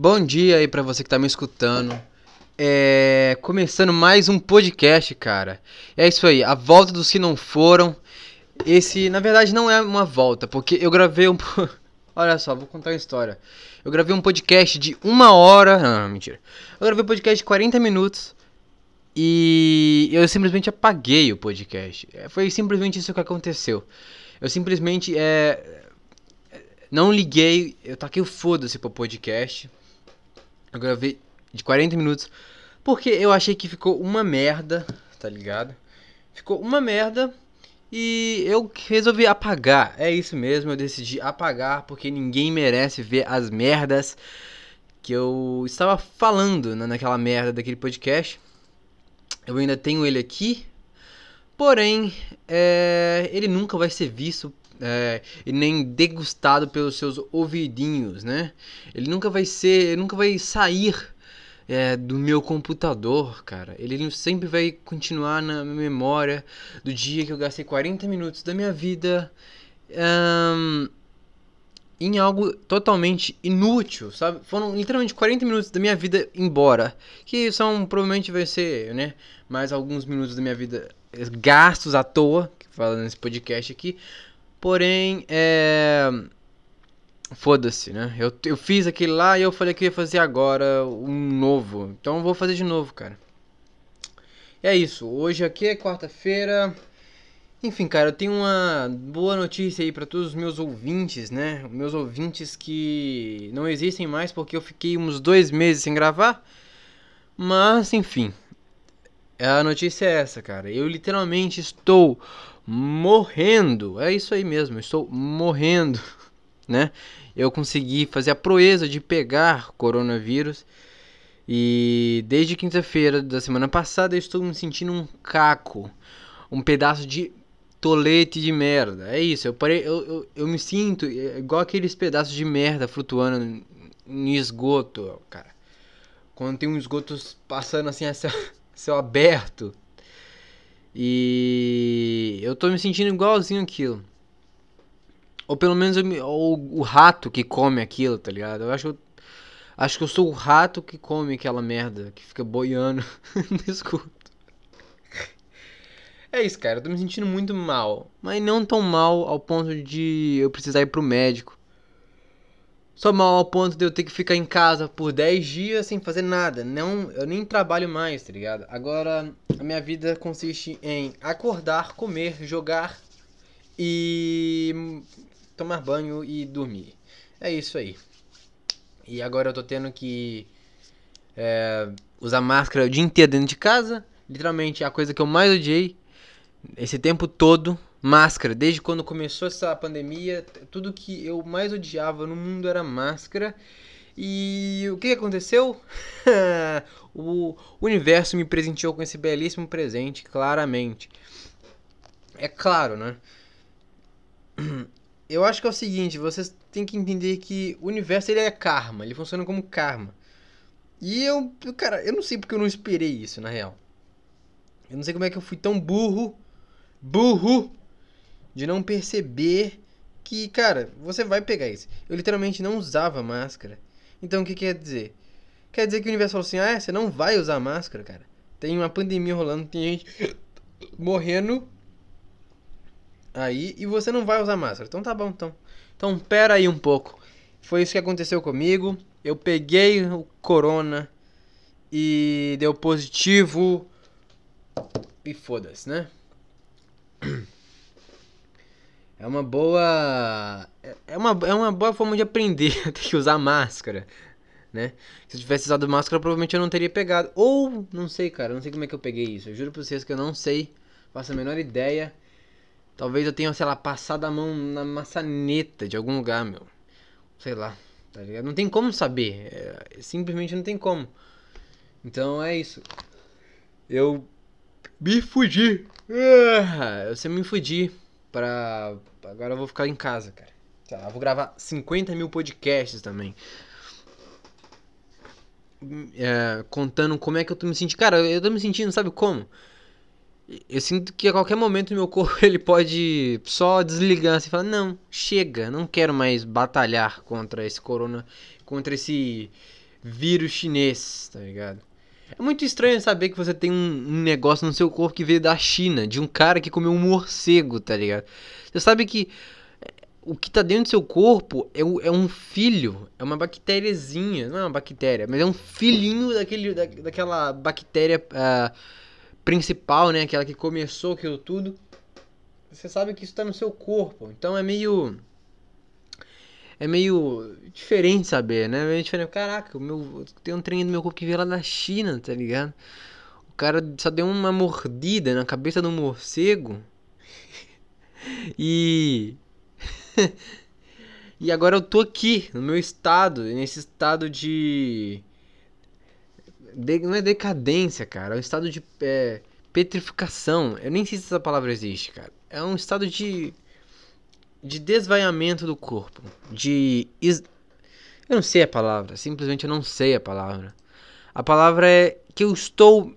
Bom dia aí pra você que tá me escutando. É. Começando mais um podcast, cara. É isso aí, a volta dos que não foram. Esse, na verdade, não é uma volta, porque eu gravei um. Olha só, vou contar uma história. Eu gravei um podcast de uma hora. Não, mentira. Eu gravei um podcast de 40 minutos. E eu simplesmente apaguei o podcast. É, Foi simplesmente isso que aconteceu. Eu simplesmente é, não liguei, eu taquei o foda-se pro podcast. Eu gravei de 40 minutos. Porque eu achei que ficou uma merda, tá ligado? Ficou uma merda. E eu resolvi apagar. É isso mesmo, eu decidi apagar porque ninguém merece ver as merdas que eu estava falando na- naquela merda daquele podcast. Eu ainda tenho ele aqui. Porém, é, ele nunca vai ser visto é, e nem degustado pelos seus ouvidinhos, né? Ele nunca vai ser, nunca vai sair é, do meu computador, cara. Ele sempre vai continuar na minha memória do dia que eu gastei 40 minutos da minha vida ahn, em algo totalmente inútil, sabe? Foram literalmente 40 minutos da minha vida embora. Que são, provavelmente vai ser, né? Mais alguns minutos da minha vida gastos à toa, que fala nesse podcast aqui. Porém, é. Foda-se, né? Eu, eu fiz aquele lá e eu falei que ia fazer agora um novo. Então eu vou fazer de novo, cara. E é isso. Hoje aqui é quarta-feira. Enfim, cara, eu tenho uma boa notícia aí pra todos os meus ouvintes, né? Meus ouvintes que não existem mais porque eu fiquei uns dois meses sem gravar. Mas, enfim. A notícia é essa, cara. Eu literalmente estou morrendo. É isso aí mesmo, eu estou morrendo, né? Eu consegui fazer a proeza de pegar coronavírus. E desde quinta-feira da semana passada eu estou me sentindo um caco, um pedaço de tolete de merda. É isso, eu parei, eu, eu, eu me sinto igual aqueles pedaços de merda flutuando em esgoto, cara. Quando tem um esgoto passando assim a céu, céu aberto. E eu tô me sentindo igualzinho aquilo. Ou pelo menos me- ou o rato que come aquilo, tá ligado? Eu acho que eu, acho que eu sou o rato que come aquela merda, que fica boiando no esgoto. É isso, cara, eu tô me sentindo muito mal. Mas não tão mal ao ponto de eu precisar ir pro médico. Só mal ao ponto de eu ter que ficar em casa por 10 dias sem fazer nada. Não, eu nem trabalho mais, tá ligado? Agora a minha vida consiste em acordar, comer, jogar e tomar banho e dormir. É isso aí. E agora eu tô tendo que é, usar máscara o dia inteiro dentro de casa. Literalmente a coisa que eu mais odiei esse tempo todo. Máscara, desde quando começou essa pandemia, tudo que eu mais odiava no mundo era máscara. E o que aconteceu? o universo me presenteou com esse belíssimo presente, claramente. É claro, né? Eu acho que é o seguinte, vocês têm que entender que o universo ele é karma, ele funciona como karma. E eu, cara, eu não sei porque eu não esperei isso, na real. Eu não sei como é que eu fui tão burro, burro, de não perceber que, cara, você vai pegar isso. Eu literalmente não usava máscara. Então o que quer dizer? Quer dizer que o universo falou assim: ah, você não vai usar máscara, cara. Tem uma pandemia rolando, tem gente morrendo aí e você não vai usar máscara. Então tá bom, então. Então pera aí um pouco. Foi isso que aconteceu comigo. Eu peguei o corona e deu positivo. E foda-se, né? É uma boa. é- É uma, é uma boa forma de aprender a ter que usar máscara, né? Se eu tivesse usado máscara, provavelmente eu não teria pegado. Ou, não sei, cara, não sei como é que eu peguei isso. Eu juro pra vocês que eu não sei. Faço a menor ideia. Talvez eu tenha, sei lá, passado a mão na maçaneta de algum lugar, meu. Sei lá, tá ligado? Não tem como saber. é, simplesmente não tem como. Então é isso. Eu me fudi. Ah, eu sempre me fudi pra. Agora eu vou ficar em casa, cara. Sei lá, vou gravar 50 mil podcasts também. É, contando como é que eu tô me sentindo. Cara, eu tô me sentindo, sabe como? Eu sinto que a qualquer momento meu corpo ele pode só desligar assim falar: Não, chega, não quero mais batalhar contra esse corona, contra esse vírus chinês, tá ligado? É muito estranho saber que você tem um, negócio no seu corpo que veio da China, de um cara que comeu um morcego, tá ligado? Você sabe que é, o que tá dentro do seu corpo é, é um filho, é uma bactériazinha, não é uma bactéria, mas é um filhinho daquele, da, daquela bactéria uh, principal, né? Aquela que começou aquilo tudo. Você sabe que isso tá no seu corpo, então é meio é meio diferente saber, né? É meio diferente. Caraca, o meu, tem um trem do meu corpo que veio lá da China, tá ligado? O cara só deu uma mordida na cabeça do morcego. e. e agora eu tô aqui, no meu estado, nesse estado de. de não é decadência, cara. É um estado de é, petrificação. Eu nem sei se essa palavra existe, cara. É um estado de de desvaiamento do corpo, de is... eu não sei a palavra, simplesmente eu não sei a palavra. A palavra é que eu estou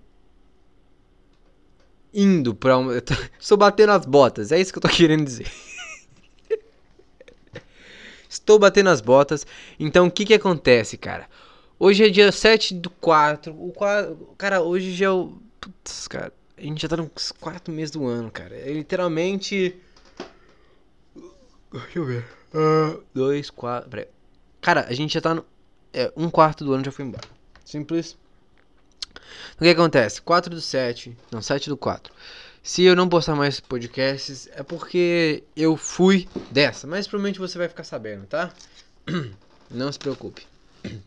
indo para um... estou batendo as botas, é isso que eu tô querendo dizer. estou batendo as botas. Então o que que acontece, cara? Hoje é dia 7 do 4. O 4, cara, hoje já é o Putz, cara, a gente já tá nos 4 meses do ano, cara. É literalmente Deixa eu ver. Uh, dois, quatro. Peraí. Cara, a gente já tá no. É, um quarto do ano já foi embora. Simples. O que acontece? 4 do 7. Não, 7 do 4. Se eu não postar mais podcasts, é porque eu fui dessa. Mas provavelmente você vai ficar sabendo, tá? Não se preocupe.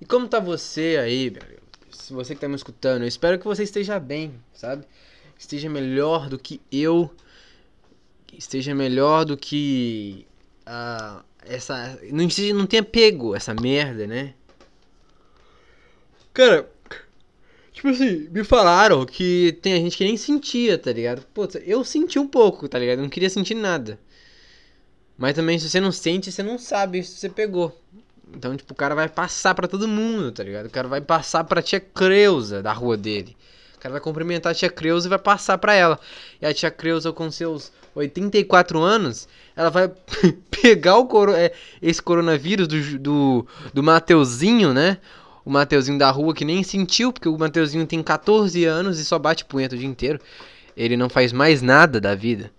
E como tá você aí, Se você que tá me escutando, eu espero que você esteja bem, sabe? Esteja melhor do que eu esteja melhor do que a essa não esteja, não tenha pego essa merda, né? Cara, tipo assim, me falaram que tem gente que nem sentia, tá ligado? Pô, eu senti um pouco, tá ligado? Eu não queria sentir nada. Mas também se você não sente, você não sabe se você pegou. Então, tipo, o cara vai passar para todo mundo, tá ligado? O cara vai passar pra tia Creuza da rua dele cara vai cumprimentar a tia Creuza e vai passar para ela. E a tia Creuza, com seus 84 anos, ela vai pegar o coro é, esse coronavírus do, do, do Mateuzinho, né? O Mateuzinho da rua que nem sentiu, porque o Mateuzinho tem 14 anos e só bate punheta o dia inteiro. Ele não faz mais nada da vida.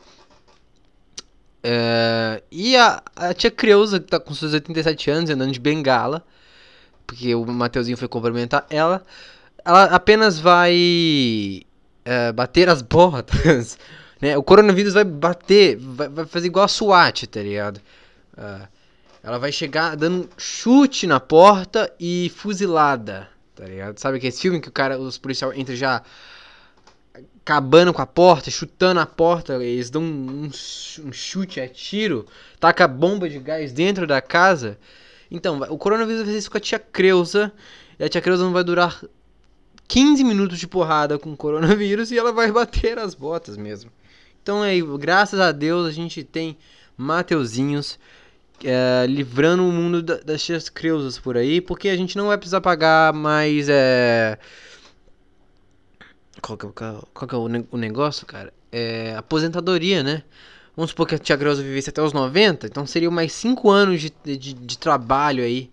É, e a, a tia Creuza, que tá com seus 87 anos, andando de bengala, porque o Mateuzinho foi cumprimentar ela, ela apenas vai uh, bater as botas. Né? O coronavírus vai bater, vai, vai, fazer igual a SWAT, tá ligado? Uh, ela vai chegar dando chute na porta e fuzilada, tá ligado? Sabe aquele filme que o cara, os policiais entram já acabando com a porta, chutando a porta, eles dão um, um chute a tiro, taca bomba de gás dentro da casa. Então, o coronavírus vai fazer isso com a tia Creuza, e a tia Creuza não vai durar 15 minutos de porrada com o coronavírus e ela vai bater as botas mesmo. Então aí, graças a Deus, a gente tem Mateuzinhos é, livrando o mundo da, das tias creusas por aí, porque a gente não vai precisar pagar mais. É... Qual que, é, qual que é o negócio, cara? É aposentadoria, né? Vamos supor que a tia Creuza vivesse até os 90, então seriam mais 5 anos de, de, de trabalho aí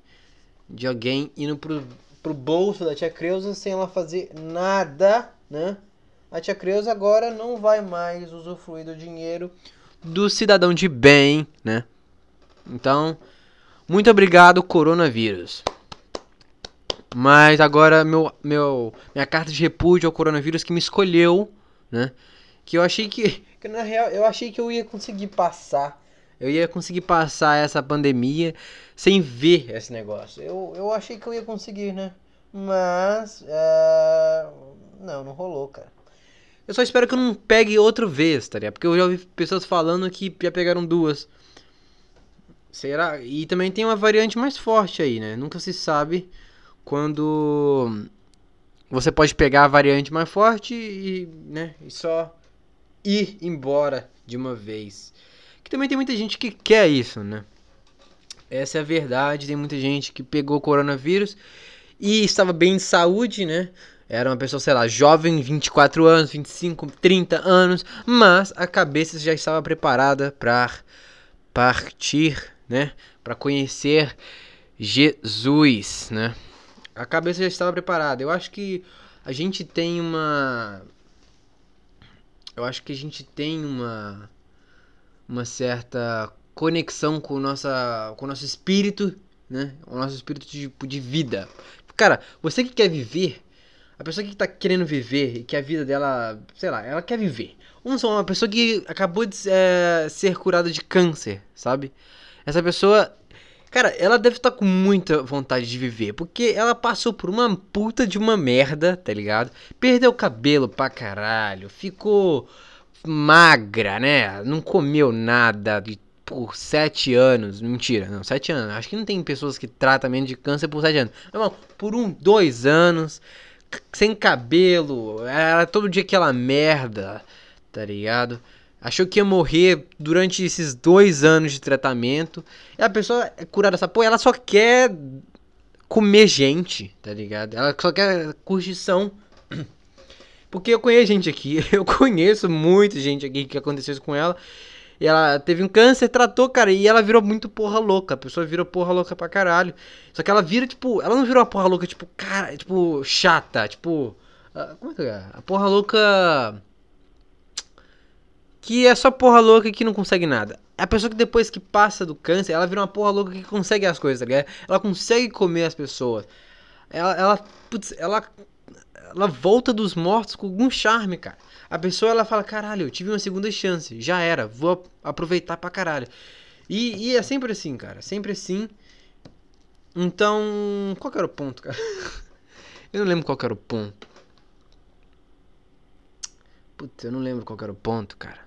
de alguém indo pro pro bolso da tia Creuza sem ela fazer nada, né? A tia Creuza agora não vai mais usufruir do dinheiro do cidadão de bem, né? Então, muito obrigado, coronavírus. Mas agora meu, meu minha carta de repúdio ao coronavírus que me escolheu, né? Que eu achei que, que na real eu achei que eu ia conseguir passar eu ia conseguir passar essa pandemia sem ver esse negócio. Eu, eu achei que eu ia conseguir, né? Mas. Uh, não, não rolou, cara. Eu só espero que eu não pegue outra vez, tá ligado? Porque eu já ouvi pessoas falando que já pegaram duas. Será? E também tem uma variante mais forte aí, né? Nunca se sabe quando você pode pegar a variante mais forte e, né, e só ir embora de uma vez. Que também tem muita gente que quer isso, né? Essa é a verdade. Tem muita gente que pegou coronavírus e estava bem de saúde, né? Era uma pessoa, sei lá, jovem, 24 anos, 25, 30 anos, mas a cabeça já estava preparada para partir, né? Para conhecer Jesus, né? A cabeça já estava preparada. Eu acho que a gente tem uma. Eu acho que a gente tem uma. Uma certa conexão com, nossa, com o nosso espírito, né? O nosso espírito de, de vida. Cara, você que quer viver, a pessoa que tá querendo viver e que a vida dela, sei lá, ela quer viver. Vamos uma pessoa que acabou de é, ser curada de câncer, sabe? Essa pessoa, cara, ela deve estar tá com muita vontade de viver, porque ela passou por uma puta de uma merda, tá ligado? Perdeu o cabelo pra caralho, ficou magra, né? Não comeu nada de por sete anos. Mentira, não, sete anos. Acho que não tem pessoas que tratamento de câncer por sete anos. Não, por um, dois anos sem cabelo, era todo dia aquela merda, tá ligado? Achou que ia morrer durante esses dois anos de tratamento. E a pessoa é curada dessa porra, ela só quer comer gente, tá ligado? Ela só quer curtição. Porque eu conheço gente aqui, eu conheço muita gente aqui que aconteceu isso com ela. E ela teve um câncer, tratou, cara, e ela virou muito porra louca. A pessoa virou porra louca pra caralho. Só que ela vira, tipo, ela não virou uma porra louca, tipo, cara, tipo, chata, tipo. Uh, como é que é? A porra louca. Que é só porra louca que não consegue nada. A pessoa que depois que passa do câncer, ela vira uma porra louca que consegue as coisas, tá ligado? Ela consegue comer as pessoas. Ela, ela, putz, ela, ela volta dos mortos com algum charme, cara. A pessoa ela fala, caralho, eu tive uma segunda chance, já era, vou aproveitar pra caralho. E, e é sempre assim, cara, sempre assim. Então, qual que era o ponto, cara? eu não lembro qual que era o ponto. Putz, eu não lembro qual que era o ponto, cara.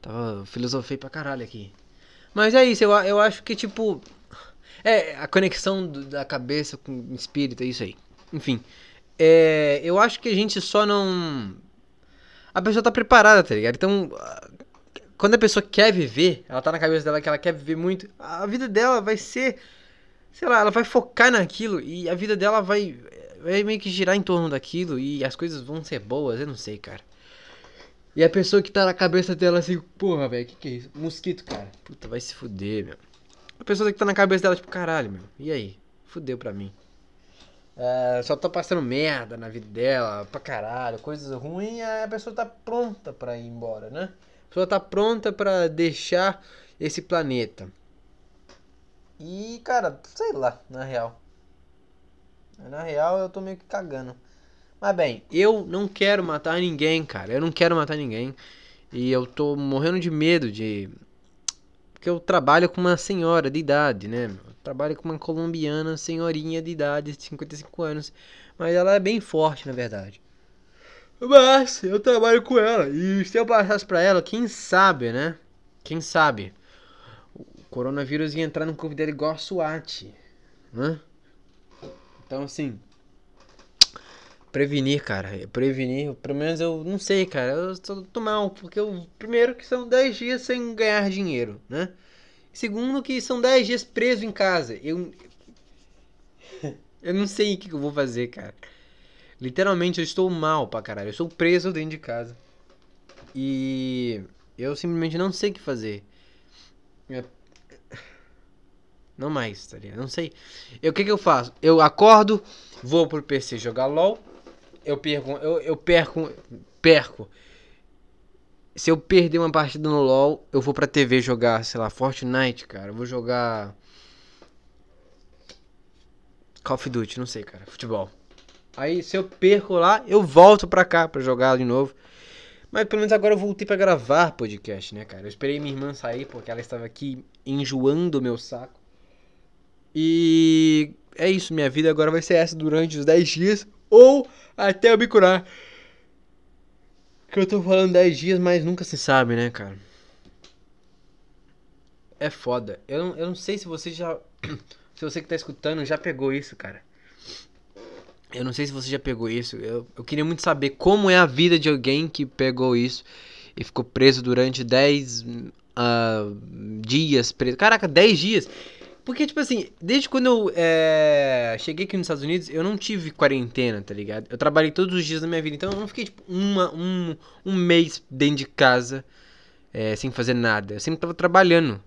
Tava filosofei pra caralho aqui. Mas é isso, eu, eu acho que, tipo. É, a conexão do, da cabeça com o espírito, é isso aí. Enfim. É, eu acho que a gente só não a pessoa tá preparada, tá ligado? Então, quando a pessoa quer viver, ela tá na cabeça dela que ela quer viver muito, a vida dela vai ser, sei lá, ela vai focar naquilo e a vida dela vai, vai meio que girar em torno daquilo e as coisas vão ser boas, eu não sei, cara. E a pessoa que tá na cabeça dela assim, porra, velho, que que é isso? Mosquito, cara. Puta, vai se fuder, meu. A pessoa que tá na cabeça dela, tipo, caralho, meu, e aí? Fudeu pra mim. É, só tá passando merda na vida dela, pra caralho, coisas ruins, a pessoa tá pronta pra ir embora, né? A pessoa tá pronta pra deixar esse planeta. E, cara, sei lá, na real. Na real, eu tô meio que cagando. Mas bem, eu não quero matar ninguém, cara. Eu não quero matar ninguém. E eu tô morrendo de medo de. Porque eu trabalho com uma senhora de idade, né? trabalha com uma colombiana senhorinha de idade, 55 anos, mas ela é bem forte, na verdade. Mas eu trabalho com ela e se eu passasse pra ela, quem sabe, né? Quem sabe? O coronavírus ia entrar no corpo dela igual a SWAT, né? Então, assim, prevenir, cara. Prevenir, pelo menos eu não sei, cara. Eu tô mal, porque eu, primeiro que são 10 dias sem ganhar dinheiro, né? Segundo, que são 10 dias preso em casa. Eu. eu não sei o que eu vou fazer, cara. Literalmente, eu estou mal pra caralho. Eu estou preso dentro de casa. E. Eu simplesmente não sei o que fazer. Não mais, tá ligado? Não sei. O que que eu faço? Eu acordo, vou pro PC jogar LOL. Eu perco. Eu, eu perco. Perco se eu perder uma partida no LoL, eu vou pra TV jogar, sei lá, Fortnite, cara. Eu vou jogar. Call of Duty, não sei, cara. Futebol. Aí, se eu perco lá, eu volto pra cá pra jogar de novo. Mas pelo menos agora eu voltei pra gravar podcast, né, cara? Eu esperei minha irmã sair porque ela estava aqui enjoando o meu saco. E é isso, minha vida agora vai ser essa durante os 10 dias ou até eu me curar. Que eu tô falando 10 dias, mas nunca se sabe, né, cara? É foda. Eu não, eu não sei se você já. Se você que tá escutando já pegou isso, cara. Eu não sei se você já pegou isso. Eu, eu queria muito saber como é a vida de alguém que pegou isso e ficou preso durante 10 uh, ah, dias preso. Caraca, 10 dias. Porque, tipo assim, desde quando eu é, cheguei aqui nos Estados Unidos, eu não tive quarentena, tá ligado? Eu trabalhei todos os dias da minha vida, então eu não fiquei, tipo, uma, um, um mês dentro de casa é, sem fazer nada. Eu sempre tava trabalhando.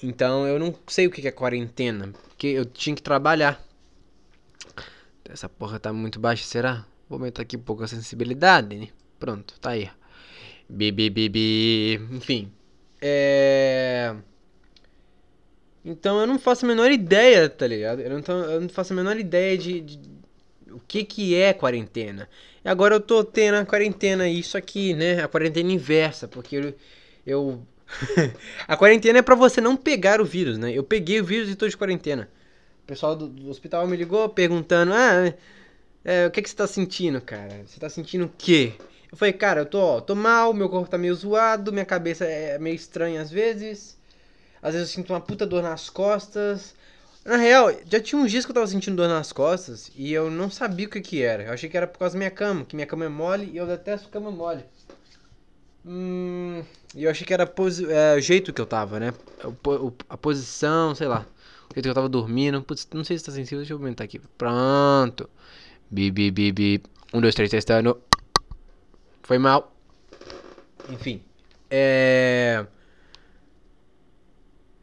Então eu não sei o que é quarentena, porque eu tinha que trabalhar. Essa porra tá muito baixa, será? Vou aumentar aqui um pouco a sensibilidade, né? Pronto, tá aí. Bi, bi, bi, bi. Enfim. É. Então eu não faço a menor ideia, tá ligado? Eu não, eu não faço a menor ideia de, de, o que que é quarentena. E agora eu tô tendo a quarentena, isso aqui, né? A quarentena inversa, porque eu. eu... a quarentena é para você não pegar o vírus, né? Eu peguei o vírus e tô de quarentena. O pessoal do, do hospital me ligou perguntando: Ah, é, o que que você tá sentindo, cara? Você tá sentindo o quê? Eu falei, cara, eu tô, ó, tô mal, meu corpo tá meio zoado, minha cabeça é meio estranha às vezes. Às vezes eu sinto uma puta dor nas costas. Na real, já tinha uns dias que eu tava sentindo dor nas costas e eu não sabia o que que era. Eu achei que era por causa da minha cama, que minha cama é mole e eu detesto cama mole. Hum, e eu achei que era é, o jeito que eu tava, né? A posição, sei lá. O jeito que eu tava dormindo. Putz, não sei se tá sensível, deixa eu aumentar aqui. Pronto. Bi, bi, bi, bi. Um, dois, três, testando. Foi mal. Enfim. É.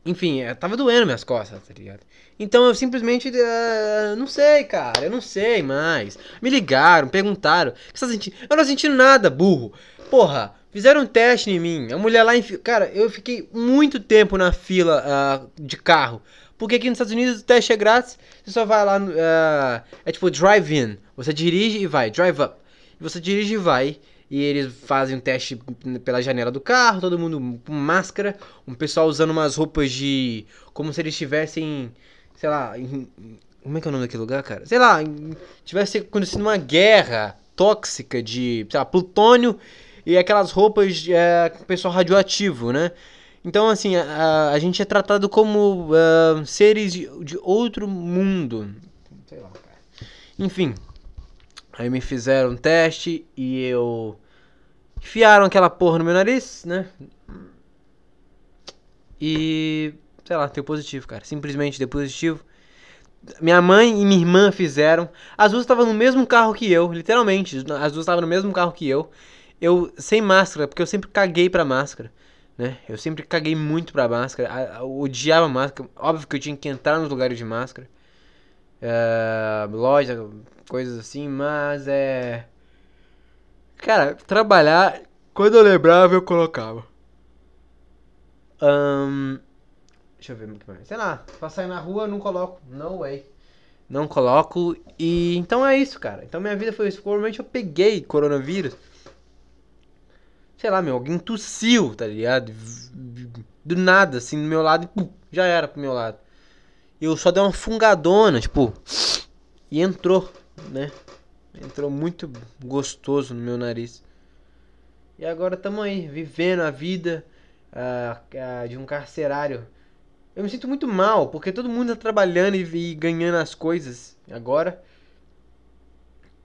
Enfim, é, tava doendo minhas costas, tá ligado? Então eu simplesmente. Uh, não sei, cara. Eu não sei mais. Me ligaram, perguntaram. O que você tá sentindo? Eu não tô sentindo nada, burro. Porra, fizeram um teste em mim. A mulher lá em. Cara, eu fiquei muito tempo na fila uh, de carro. Porque aqui nos Estados Unidos o teste é grátis. Você só vai lá. Uh, é tipo drive-in. Você dirige e vai. Drive up. Você dirige e vai e eles fazem um teste pela janela do carro, todo mundo com máscara, um pessoal usando umas roupas de. como se eles estivessem, sei lá, em, como é que é o nome daquele lugar, cara? Sei lá, tivesse acontecendo uma guerra tóxica de, sei lá, plutônio e aquelas roupas de é, pessoal radioativo, né? Então, assim, a, a gente é tratado como uh, seres de, de outro mundo. Sei lá, cara. Enfim, Aí me fizeram um teste e eu. Enfiaram aquela porra no meu nariz, né? E. Sei lá, deu positivo, cara. Simplesmente deu positivo. Minha mãe e minha irmã fizeram. As duas estavam no mesmo carro que eu, literalmente. As duas estavam no mesmo carro que eu. Eu sem máscara, porque eu sempre caguei pra máscara. Né? Eu sempre caguei muito pra máscara. Eu odiava máscara. Óbvio que eu tinha que entrar nos lugares de máscara. Uh, loja, coisas assim, mas é. Cara, trabalhar, quando eu lembrava, eu colocava. Um, deixa eu ver o que mais. Sei lá, pra sair na rua, não coloco. No way. Não coloco. E então é isso, cara. Então minha vida foi isso. Provavelmente eu peguei coronavírus. Sei lá, meu, alguém tossiu, tá ligado? Do nada, assim, do meu lado e pum, já era pro meu lado. Eu só dei uma fungadona, tipo, e entrou né? Entrou muito gostoso no meu nariz. E agora estamos aí, vivendo a vida uh, uh, de um carcerário. Eu me sinto muito mal, porque todo mundo tá trabalhando e, e ganhando as coisas agora.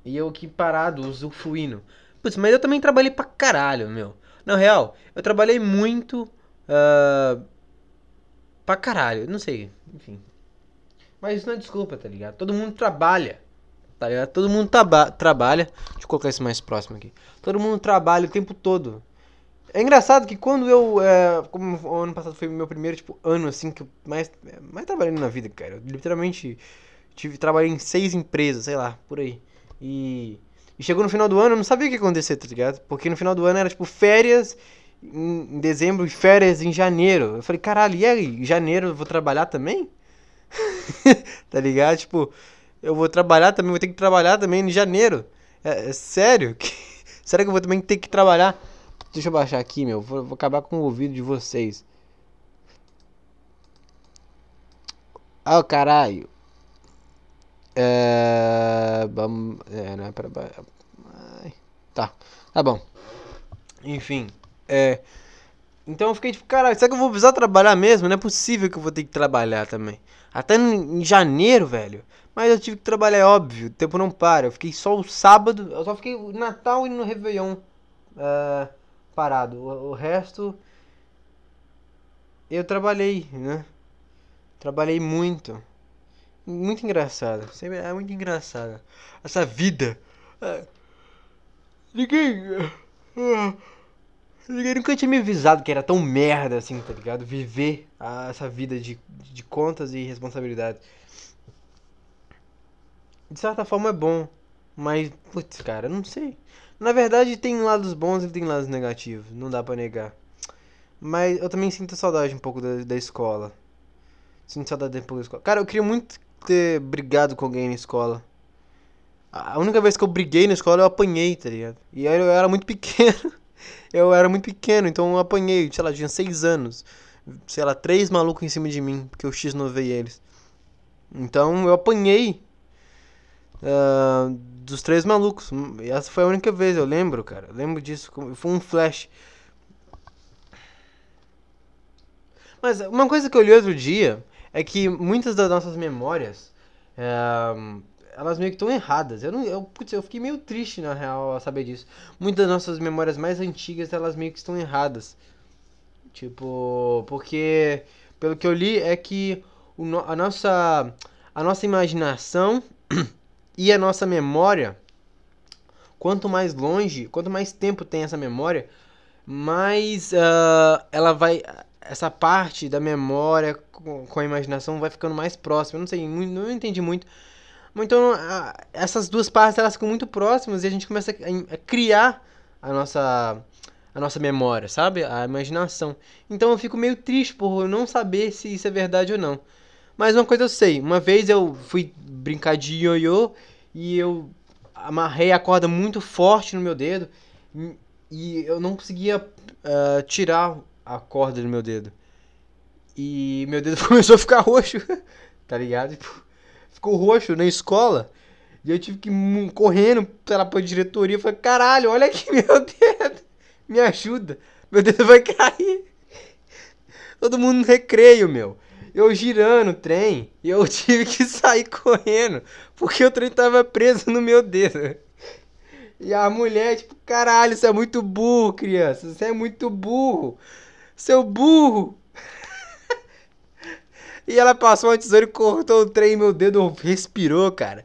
E eu aqui parado, usufruindo. Putz, mas eu também trabalhei pra caralho, meu. Na real, eu trabalhei muito. Uh, pra caralho, não sei, enfim. Mas isso não é desculpa, tá ligado? Todo mundo trabalha tá ligado? Todo mundo traba trabalha. Deixa eu colocar isso mais próximo aqui. Todo mundo trabalha o tempo todo. É engraçado que quando eu. É, como o ano passado foi meu primeiro tipo, ano assim que eu mais, mais trabalhei na vida, cara. Eu literalmente tive, trabalhei em seis empresas, sei lá, por aí. E, e chegou no final do ano, eu não sabia o que ia acontecer, tá ligado? Porque no final do ano era tipo férias em dezembro e férias em janeiro. Eu falei, caralho, e aí? Em janeiro eu vou trabalhar também? tá ligado? Tipo, eu vou trabalhar também, vou ter que trabalhar também em janeiro. É, é sério? Será que eu vou também ter que trabalhar? Deixa eu baixar aqui, meu. Vou, vou acabar com o ouvido de vocês. Ah, oh, caralho. É. É, não é pra. Tá. Tá bom. Enfim. É. Então eu fiquei tipo, caralho, será que eu vou precisar trabalhar mesmo? Não é possível que eu vou ter que trabalhar também. Até em janeiro, velho. Mas eu tive que trabalhar, é óbvio, o tempo não para. Eu fiquei só o sábado, eu só fiquei no Natal e no Réveillon uh, parado. O, o, resto eu trabalhei, né? Trabalhei muito. Muito engraçado. É muito engraçado. Essa vida. Uh, ninguém. Uh, Nunca tinha me avisado que era tão merda assim, tá ligado? Viver a, essa vida de, de contas e responsabilidade. De certa forma é bom, mas, putz, cara, não sei. Na verdade, tem lados bons e tem lados negativos, não dá pra negar. Mas eu também sinto saudade um pouco da, da escola. Sinto saudade um pouco da escola. Cara, eu queria muito ter brigado com alguém na escola. A única vez que eu briguei na escola eu apanhei, tá ligado? E eu era muito pequeno. Eu era muito pequeno, então eu apanhei, sei lá, tinha seis anos. Sei lá, três malucos em cima de mim, porque eu x-novei eles. Então eu apanhei uh, dos três malucos. Essa foi a única vez, eu lembro, cara. Eu lembro disso. Foi um flash. Mas uma coisa que eu li outro dia é que muitas das nossas memórias. Uh, elas meio que estão erradas. Eu não, eu, putz, eu fiquei meio triste na real a saber disso. Muitas das nossas memórias mais antigas, elas meio que estão erradas. Tipo, porque pelo que eu li é que o, a nossa a nossa imaginação e a nossa memória, quanto mais longe, quanto mais tempo tem essa memória, mais uh, ela vai essa parte da memória com, a imaginação vai ficando mais próxima. Eu não sei, não entendi muito, então, essas duas partes elas ficam muito próximas e a gente começa a criar a nossa a nossa memória, sabe? A imaginação. Então eu fico meio triste por não saber se isso é verdade ou não. Mas uma coisa eu sei, uma vez eu fui brincar de ioiô e eu amarrei a corda muito forte no meu dedo e eu não conseguia uh, tirar a corda do meu dedo. E meu dedo começou a ficar roxo, tá ligado? Ficou roxo na escola. E eu tive que ir correndo pela diretoria. Eu falei, caralho, olha aqui meu dedo. Me ajuda. Meu dedo vai cair. Todo mundo no recreio, meu. Eu girando o trem. E eu tive que sair correndo. Porque o trem tava preso no meu dedo. E a mulher, tipo, caralho, você é muito burro, criança. Você é muito burro. Seu burro. E ela passou uma tesoura e cortou o trem. Meu dedo respirou, cara.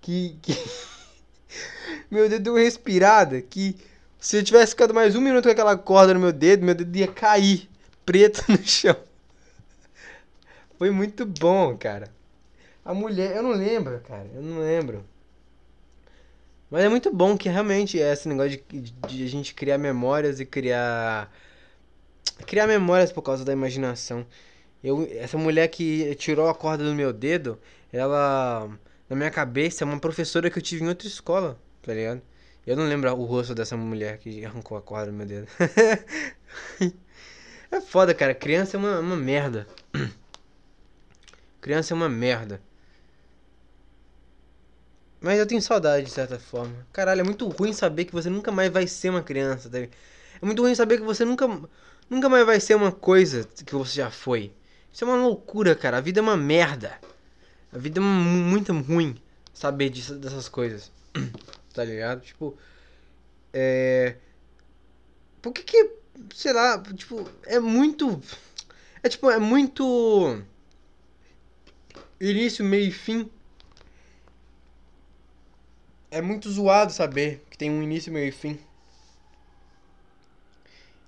Que. que... meu dedo deu uma respirada. Que se eu tivesse ficado mais um minuto com aquela corda no meu dedo, meu dedo ia cair preto no chão. Foi muito bom, cara. A mulher, eu não lembro, cara. Eu não lembro. Mas é muito bom que realmente é esse negócio de, de a gente criar memórias e criar. Criar memórias por causa da imaginação. Eu, essa mulher que tirou a corda do meu dedo, ela, na minha cabeça, é uma professora que eu tive em outra escola, tá ligado? Eu não lembro o rosto dessa mulher que arrancou a corda do meu dedo. é foda, cara. Criança é uma, uma merda. Criança é uma merda. Mas eu tenho saudade, de certa forma. Caralho, é muito ruim saber que você nunca mais vai ser uma criança, tá? É muito ruim saber que você nunca, nunca mais vai ser uma coisa que você já foi. Isso é uma loucura, cara. A vida é uma merda. A vida é muito ruim saber disso, dessas coisas. tá ligado? Tipo. É. Por que que. Sei lá, tipo, é muito. É tipo, é muito. Início, meio e fim. É muito zoado saber que tem um início, meio e fim.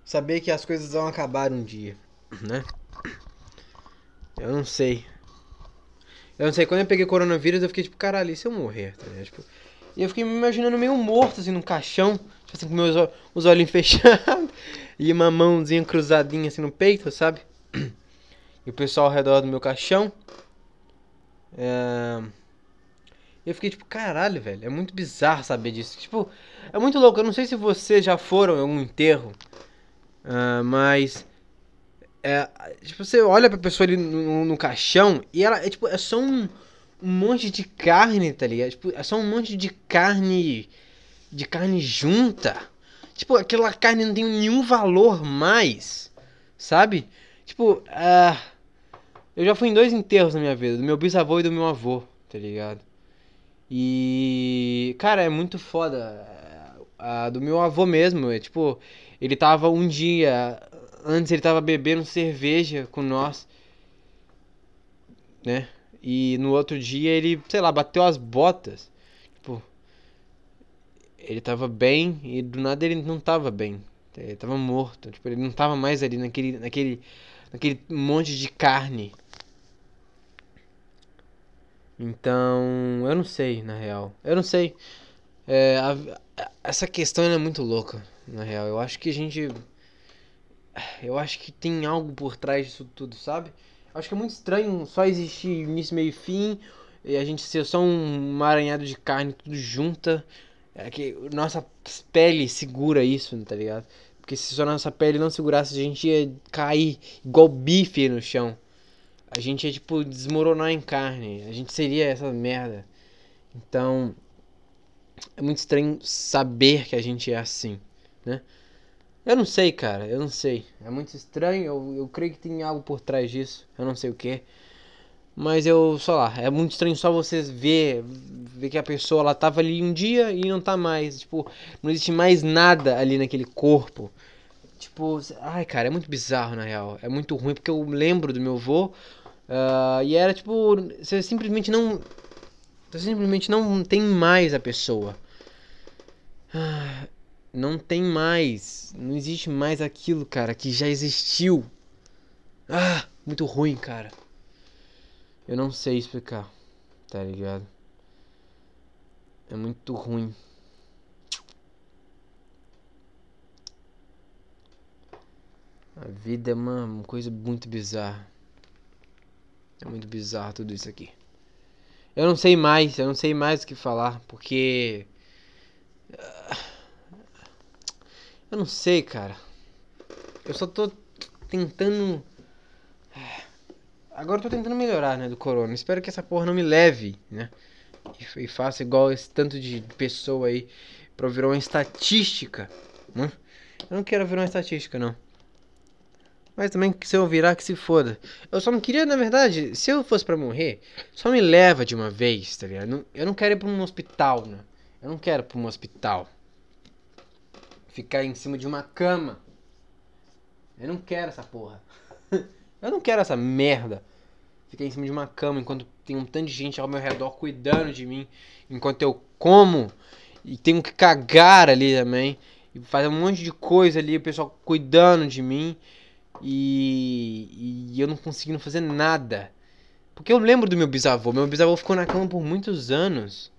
Saber que as coisas vão acabar um dia, né? Eu não sei. Eu não sei, quando eu peguei coronavírus, eu fiquei tipo, caralho, e se eu morrer? Tá Tipo, e eu fiquei me imaginando meio morto, assim, num caixão, tipo assim, com meus os olhinhos fechados, e uma mãozinha cruzadinha assim no peito, sabe? E o pessoal ao redor do meu caixão. É... Eu fiquei tipo, caralho, velho, é muito bizarro saber disso. Tipo, é muito louco. Eu não sei se vocês já foram em algum enterro, uh, mas é, tipo, você olha pra pessoa ali no, no, caixão e ela é tipo, é só um, um monte de carne, tá ligado? Tipo, é só um monte de carne. De carne junta. Tipo, aquela carne não tem nenhum valor mais. Sabe? Tipo, uh, eu já fui em dois enterros na minha vida, do meu bisavô e do meu avô, tá ligado? E. Cara, é muito foda. A do meu avô mesmo, é tipo, ele tava um dia antes ele tava bebendo cerveja com nós, né? E no outro dia ele, sei lá, bateu as botas. Tipo, ele tava bem e do nada ele não tava bem, Ele tava morto. Tipo, ele não tava mais ali naquele, naquele, naquele monte de carne. Então, eu não sei, na real. Eu não sei. É, a, essa questão é muito louca, na real. Eu acho que a gente. Eu acho que tem algo por trás disso tudo, sabe? Acho que é muito estranho só existir início, meio e fim. E a gente ser só um emaranhado de carne tudo junta. É que nossa pele segura isso, tá ligado? Porque se só nossa pele não segurasse, a gente ia cair igual bife no chão a gente ia, tipo, desmoronar em carne. A gente seria essa merda. Então, é muito estranho saber que a gente é assim, né? Eu não sei, cara, eu não sei. É muito estranho, eu, eu creio que tem algo por trás disso. Eu não sei o que. Mas eu, sei lá, é muito estranho só vocês ver, ver que a pessoa ela tava ali um dia e não tá mais. Tipo, não existe mais nada ali naquele corpo. Tipo, ai cara, é muito bizarro na real. É muito ruim porque eu lembro do meu avô. Uh, e era tipo, você simplesmente não. Você simplesmente não tem mais a pessoa. Uh, não tem mais. Não existe mais aquilo, cara, que já existiu. Ah, muito ruim, cara. Eu não sei explicar, tá ligado? É muito ruim. A vida é uma, coisa muito bizarra. É muito bizarro tudo isso aqui. Eu não sei mais, eu não sei mais o que falar, porque. Ah, eu não sei, cara. Eu só tô tentando. Agora eu tô tentando melhorar, né, do corona. Espero que essa porra não me leve, né? E faça igual esse tanto de pessoa aí pra virar uma estatística, né? Eu não quero virar uma estatística, não. Mas também se eu virar que se foda. Eu só não queria, na verdade, se eu fosse para morrer, só me leva de uma vez, tá ligado? Eu não quero ir pra um hospital, né? Eu não quero ir pra um hospital. Ficar em cima de uma cama. Eu não quero essa porra. eu não quero essa merda. Ficar em cima de uma cama enquanto tem um tanto de gente ao meu redor cuidando de mim. Enquanto eu como e tenho que cagar ali também. E fazer um monte de coisa ali, o pessoal cuidando de mim. E, e eu não conseguindo fazer nada. Porque eu lembro do meu bisavô. Meu bisavô ficou na cama por muitos anos.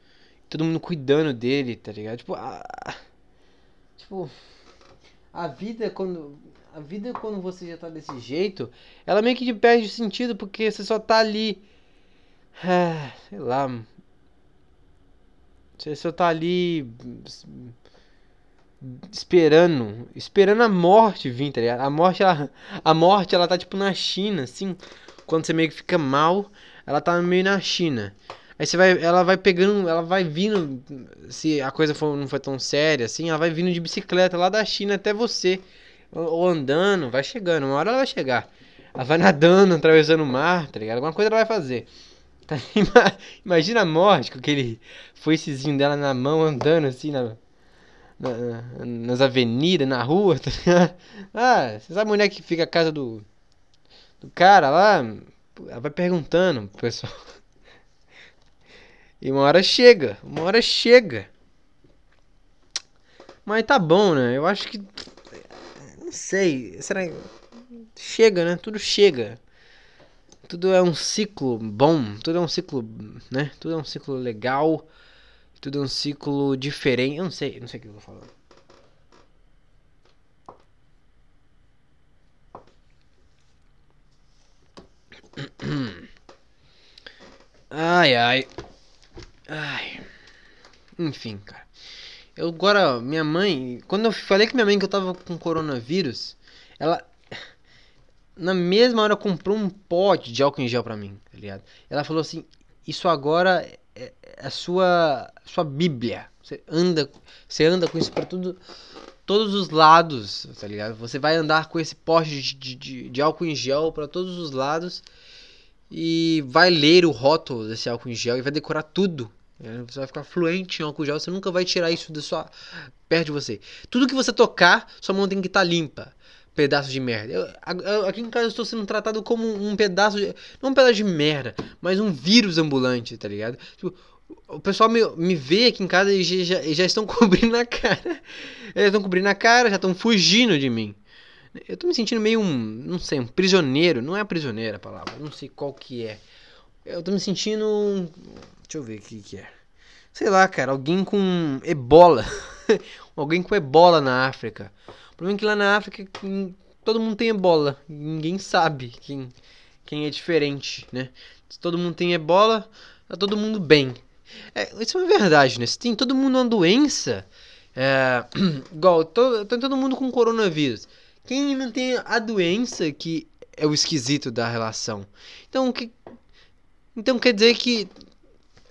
Todo mundo cuidando dele, tá ligado? Tipo, a, tipo, a vida quando a vida quando você já tá desse jeito, ela meio que perde sentido porque você só tá ali ah, sei lá. Você só tá ali esperando, esperando a morte vir, tá ligado? A morte, ela, a morte, ela tá tipo na China, assim. Quando você meio que fica mal, ela tá meio na China. Aí você vai, ela vai pegando, ela vai vindo, se a coisa for, não foi tão séria assim, ela vai vindo de bicicleta lá da China até você. Ou andando, vai chegando, uma hora ela vai chegar. Ela vai nadando, atravessando o mar, tá ligado? Alguma coisa ela vai fazer. Tá, imagina a morte com aquele foicezinho dela na mão, andando assim na, na, nas avenidas, na rua, tá ligado? Ah, você sabe onde é que fica a casa do, do cara lá? Ela vai perguntando pro pessoal. E uma hora chega, uma hora chega. Mas tá bom, né? Eu acho que. Não sei. Será Chega, né? Tudo chega. Tudo é um ciclo bom. Tudo é um ciclo, né? Tudo é um ciclo legal. Tudo é um ciclo diferente. Eu não sei, não sei o que eu tô falando. Ai, ai. Ai. Enfim, cara. Eu agora, minha mãe. Quando eu falei com minha mãe que eu tava com coronavírus, ela. Na mesma hora comprou um pote de álcool em gel pra mim, tá ligado? Ela falou assim: Isso agora é, a sua sua Bíblia. Você anda, você anda com isso para tudo, todos os lados, tá ligado? Você vai andar com esse pote de, de, de álcool em gel para todos os lados e vai ler o rótulo desse álcool em gel e vai decorar tudo. Né? Você vai ficar fluente em álcool gel, você nunca vai tirar isso da sua perto de você. Tudo que você tocar, sua mão tem que estar tá limpa pedaço de merda. Eu, eu, aqui em casa eu estou sendo tratado como um pedaço de. Não um pedaço de merda, mas um vírus ambulante, tá ligado? Tipo, O pessoal me, me vê aqui em casa e já, já estão cobrindo a cara. Eles estão cobrindo a cara, já estão fugindo de mim. Eu tô me sentindo meio um, não sei, um prisioneiro. Não é prisioneiro a palavra, não sei qual que é. Eu tô me sentindo um, deixa eu ver o que que é. Sei lá, cara, alguém com ebola. alguém com ebola na África. O problema é que lá na África todo mundo tem ebola. Ninguém sabe quem, quem é diferente, né? Se todo mundo tem ebola, tá todo mundo bem. É, isso é uma verdade, né? Se tem todo mundo uma doença, é, igual, tem todo mundo com coronavírus. Quem não tem a doença que é o esquisito da relação. Então, que, então quer dizer que.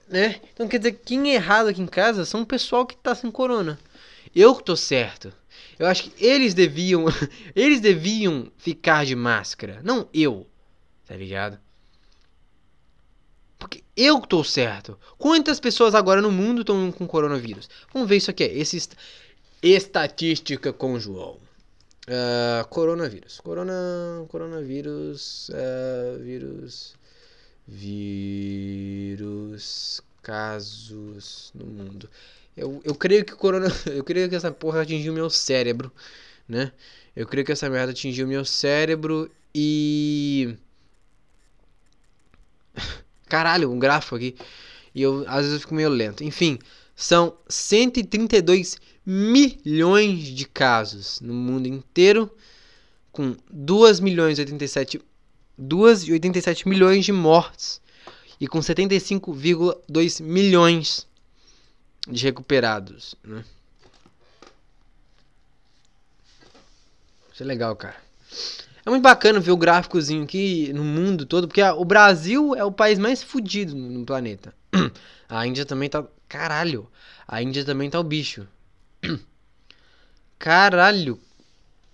Né? Então quer dizer que quem é errado aqui em casa são o pessoal que tá sem corona. Eu que tô certo. Eu acho que eles deviam. eles deviam ficar de máscara. Não eu. Tá ligado? Porque eu tô certo. Quantas pessoas agora no mundo estão com coronavírus? Vamos ver isso aqui. Esse est estatística com João. Uh, coronavírus. Corona, coronavírus. Uh, vírus. Vírus. Casos no mundo. Eu, eu creio que corona. Eu creio que essa porra atingiu meu cérebro. Né? Eu creio que essa merda atingiu meu cérebro e. Caralho, um gráfico aqui. E eu, às vezes eu fico meio lento. Enfim, são 132 milhões de casos no mundo inteiro, com 2 milhões e 87, 2 e 87 milhões de mortes e com 75,2 milhões de recuperados. Né? Isso é legal, cara. É muito bacana ver o gráficozinho aqui no mundo todo, porque o Brasil é o país mais fudido no planeta. A Índia também tá. Caralho! A Índia também tá o bicho. Caralho!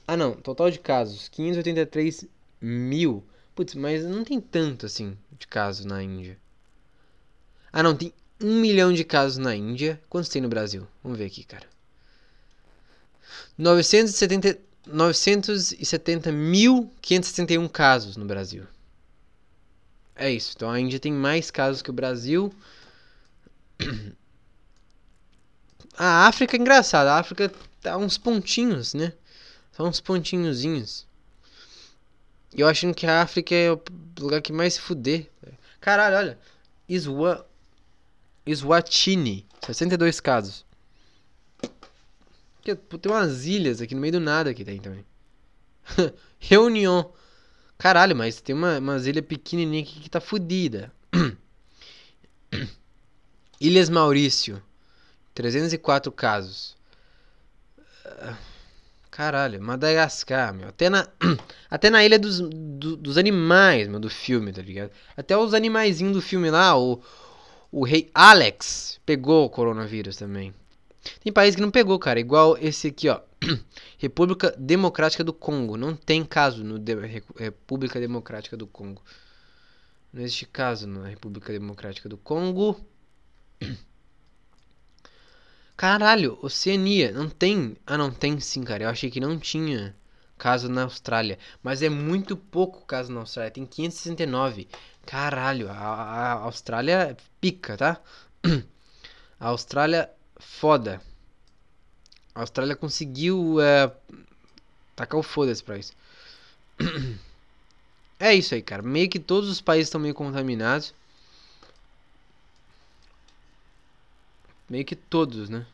Ah não, total de casos: 583 mil. Putz, mas não tem tanto assim de casos na Índia. Ah não, tem um milhão de casos na Índia. Quantos tem no Brasil? Vamos ver aqui, cara. 970. 970.571 casos no Brasil. É isso. Então a Índia tem mais casos que o Brasil. A África é engraçada. A África tá uns pontinhos, né? São uns pontinhozinhos. Eu achando que a África é o lugar que mais se fuder. Caralho, olha. Iswa... Iswatini. 62 casos. Tem umas ilhas aqui no meio do nada que tem também. Reunião. Caralho, mas tem uma, umas ilhas pequenininhas aqui que tá fodida. Ilhas Maurício. 304 casos. Caralho, Madagascar, meu. Até na, até na ilha dos, do, dos animais, meu, do filme, tá ligado? Até os animaizinhos do filme lá, o, o rei Alex pegou o coronavírus também. Tem país que não pegou, cara. Igual esse aqui, ó. República Democrática do Congo. Não tem caso no de República Democrática do Congo. Não existe caso na República Democrática do Congo. Caralho, Oceania. Não tem. Ah, não tem sim, cara. Eu achei que não tinha caso na Austrália. Mas é muito pouco caso na Austrália. Tem 569. Caralho, a, a Austrália pica, tá? A Austrália foda. A Austrália conseguiu é, tacar o foda-se pra isso. É isso aí, cara. Meio que todos os países estão meio contaminados. Meio que todos, né?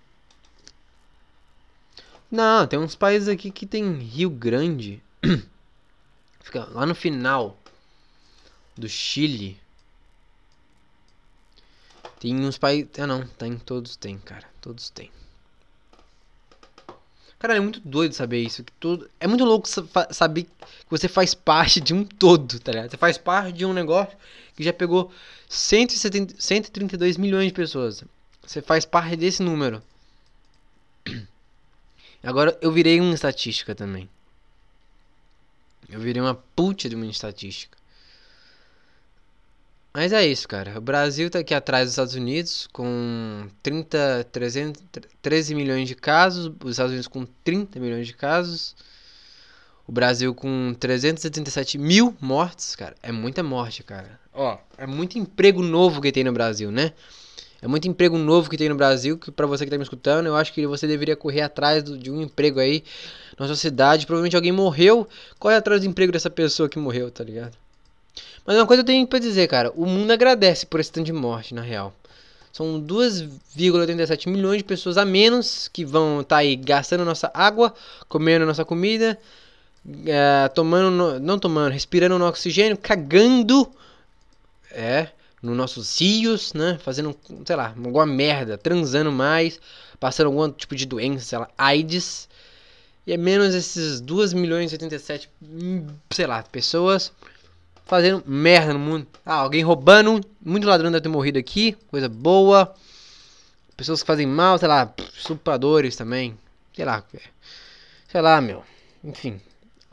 Não, tem uns países aqui que tem Rio Grande. Fica lá no final do Chile. Tem uns países. Ah, não. Tem, todos tem, cara. Todos tem. Cara, é muito doido saber isso. Que todo... É muito louco saber que você faz parte de um todo, tá ligado? Você faz parte de um negócio que já pegou 170, 132 milhões de pessoas. Você faz parte desse número. Agora eu virei uma estatística também. Eu virei uma puta de uma estatística. Mas é isso, cara. O Brasil tá aqui atrás dos Estados Unidos com 30, 300, 13 milhões de casos. Os Estados Unidos com 30 milhões de casos. O Brasil com 377 mil mortes, cara. É muita morte, cara. Ó, é muito emprego novo que tem no Brasil, né? É muito emprego novo que tem no Brasil, que para você que tá me escutando, eu acho que você deveria correr atrás do, de um emprego aí na sua cidade. Provavelmente alguém morreu, corre atrás do emprego dessa pessoa que morreu, tá ligado? Mas uma coisa eu tenho pra dizer, cara, o mundo agradece por esse tanto de morte, na real. São 2,87 milhões de pessoas a menos que vão estar tá aí gastando nossa água, comendo nossa comida, é, tomando, não tomando, respirando no oxigênio, cagando, é, nos nossos rios, né? Fazendo, sei lá, alguma merda, transando mais, passando algum tipo de doença, sei lá, AIDS. E é menos esses 2 milhões e 87, sei lá, pessoas fazendo merda no mundo. Ah, alguém roubando, muito ladrão deve ter morrido aqui, coisa boa. Pessoas que fazem mal, sei lá, estupradores também. Sei lá, sei lá, meu. Enfim,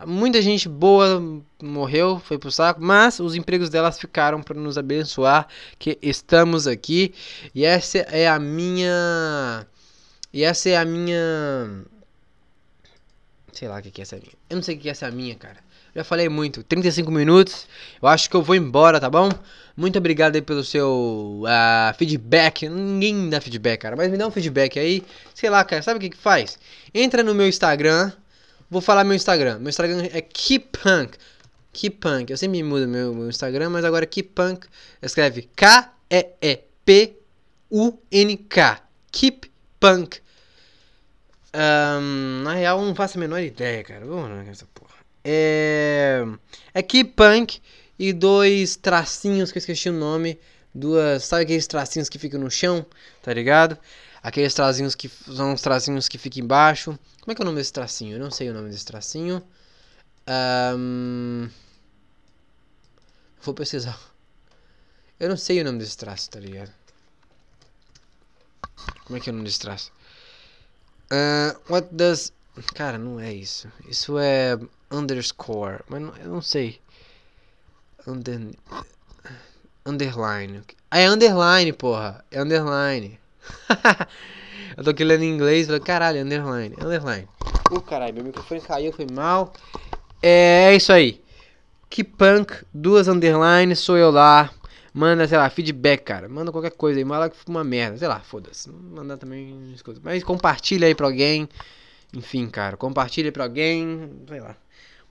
Muita gente boa morreu, foi pro saco, mas os empregos delas ficaram para nos abençoar, que estamos aqui. E essa é a minha e essa é a minha sei lá o que que é essa minha. Eu não sei o que é essa minha, cara. Já falei muito, 35 minutos. Eu acho que eu vou embora, tá bom? Muito obrigado aí pelo seu uh, feedback. Ninguém dá feedback, cara, mas me dá um feedback aí. Sei lá, cara, sabe o que que faz? Entra no meu Instagram, Vou falar meu Instagram. Meu Instagram é Keepunk. Keepunk. Eu sempre mudo meu, meu Instagram, mas agora é Keepunk. Escreve K-E-E-P-U-N-K. Keepunk. Um, na real, não faço a menor ideia, cara. Vamos lá essa porra. É, é Keepunk e dois tracinhos que eu esqueci o nome. Duas. Sabe aqueles tracinhos que ficam no chão? Tá ligado? Aqueles tracinhos que são os tracinhos que ficam embaixo. Como é que é o nome desse tracinho? Eu não sei o nome desse tracinho. Um... Vou pesquisar. Eu não sei o nome desse traço, tá ligado? Como é que é o nome desse traço? Uh, what does. Cara, não é isso. Isso é underscore. Mas não, eu não sei. Under... Underline. Ah, é underline, porra. É underline. Eu tô aqui lendo em inglês, falei, caralho, underline, underline. Ô, uh, caralho, meu microfone caiu, foi mal. É, é isso aí. Que punk, duas underlines, sou eu lá. Manda, sei lá, feedback, cara. Manda qualquer coisa aí. Manda que uma merda. Sei lá, foda-se. Manda também. Mas compartilha aí pra alguém. Enfim, cara. Compartilha aí pra alguém. Sei lá.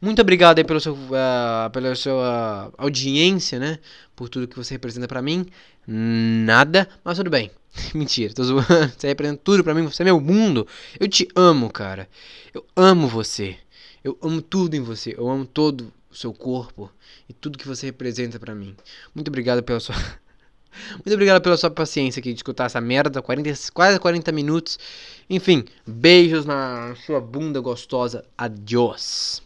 Muito obrigado aí pelo seu, uh, pela sua audiência, né? Por tudo que você representa para mim. Nada, mas tudo bem. Mentira, tô zoando. Você representa tudo pra mim, você é meu mundo. Eu te amo, cara. Eu amo você. Eu amo tudo em você. Eu amo todo o seu corpo e tudo que você representa para mim. Muito obrigado pela sua. Muito obrigado pela sua paciência aqui de escutar essa merda. 40, quase 40 minutos. Enfim, beijos na sua bunda gostosa. Adiós.